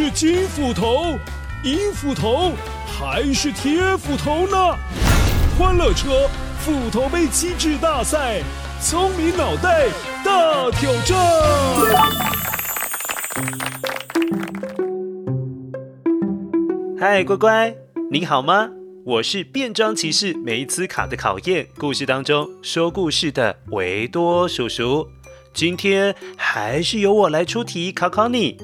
是金斧头、银斧头还是铁斧头呢？欢乐车斧头杯机制大赛，聪明脑袋大挑战！嗨，乖乖，你好吗？我是变装骑士梅兹卡的考验故事当中说故事的维多叔叔。今天还是由我来出题考考你。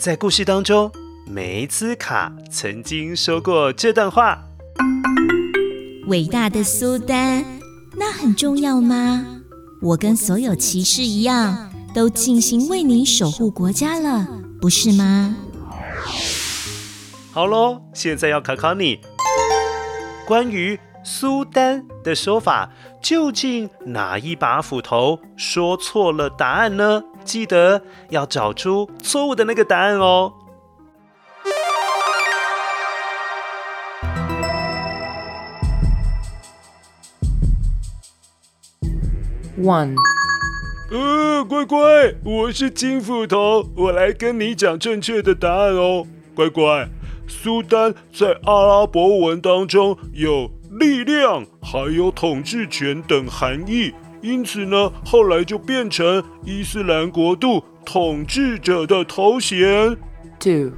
在故事当中，梅兹卡曾经说过这段话：“伟大的苏丹，那很重要吗？我跟所有骑士一样，都尽心为你守护国家了，不是吗？”好喽，现在要考考你。关于苏丹的说法，究竟哪一把斧头说错了答案呢？记得要找出错误的那个答案哦。One，呃，乖乖，我是金斧头，我来跟你讲正确的答案哦，乖乖。苏丹在阿拉伯文当中有力量，还有统治权等含义，因此呢，后来就变成伊斯兰国度统治者的头衔。Two，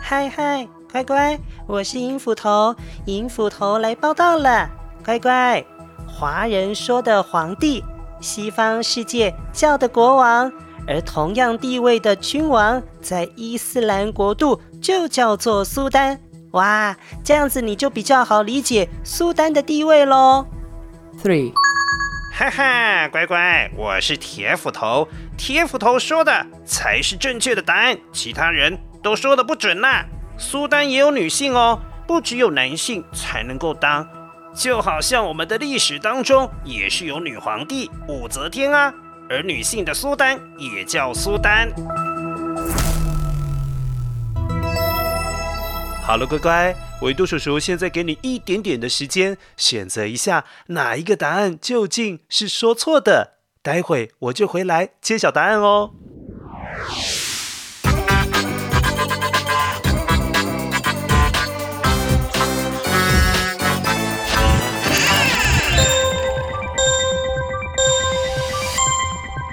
嗨嗨，乖乖，我是银斧头，银斧头来报道了。乖乖，华人说的皇帝，西方世界叫的国王。而同样地位的君王，在伊斯兰国度就叫做苏丹。哇，这样子你就比较好理解苏丹的地位喽。Three，哈哈，乖乖，我是铁斧头，铁斧头说的才是正确的答案，其他人都说的不准呐。苏丹也有女性哦，不只有男性才能够当，就好像我们的历史当中也是有女皇帝武则天啊。而女性的苏丹也叫苏丹。好了，乖乖，维度叔叔现在给你一点点的时间，选择一下哪一个答案究竟是说错的。待会我就回来揭晓答案哦。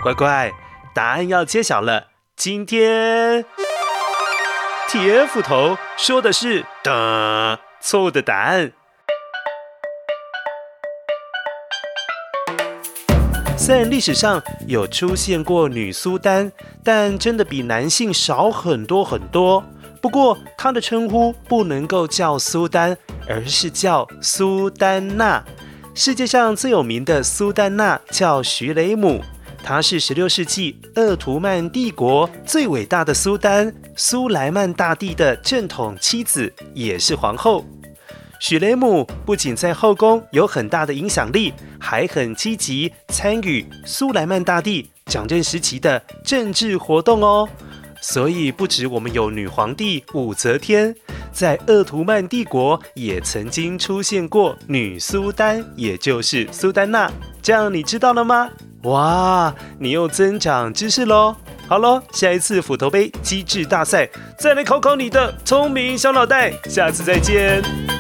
乖乖，答案要揭晓了。今天铁斧头说的是的错误的答案。虽然历史上有出现过女苏丹，但真的比男性少很多很多。不过她的称呼不能够叫苏丹，而是叫苏丹娜。世界上最有名的苏丹娜叫徐雷姆。她是十六世纪鄂图曼帝国最伟大的苏丹苏莱曼大帝的正统妻子，也是皇后。许雷姆不仅在后宫有很大的影响力，还很积极参与苏莱曼大帝掌政时期的政治活动哦。所以，不止我们有女皇帝武则天，在鄂图曼帝国也曾经出现过女苏丹，也就是苏丹娜。这样你知道了吗？哇，你又增长知识喽！好喽，下一次斧头杯机智大赛再来考考你的聪明小脑袋，下次再见。